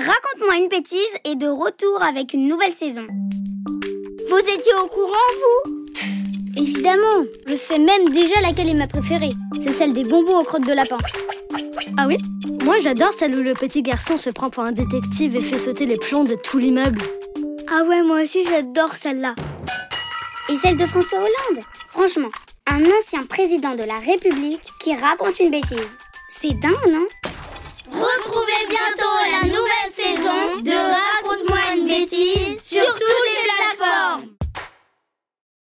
Raconte-moi une bêtise est de retour avec une nouvelle saison. Vous étiez au courant, vous? Évidemment, je sais même déjà laquelle est ma préférée. C'est celle des bonbons aux crottes de lapin. Ah oui? Moi j'adore celle où le petit garçon se prend pour un détective et fait sauter les plombs de tout l'immeuble. Ah ouais, moi aussi j'adore celle-là. Et celle de François Hollande? Franchement, un ancien président de la République qui raconte une bêtise. C'est dingue, non? Retrouvez bientôt It.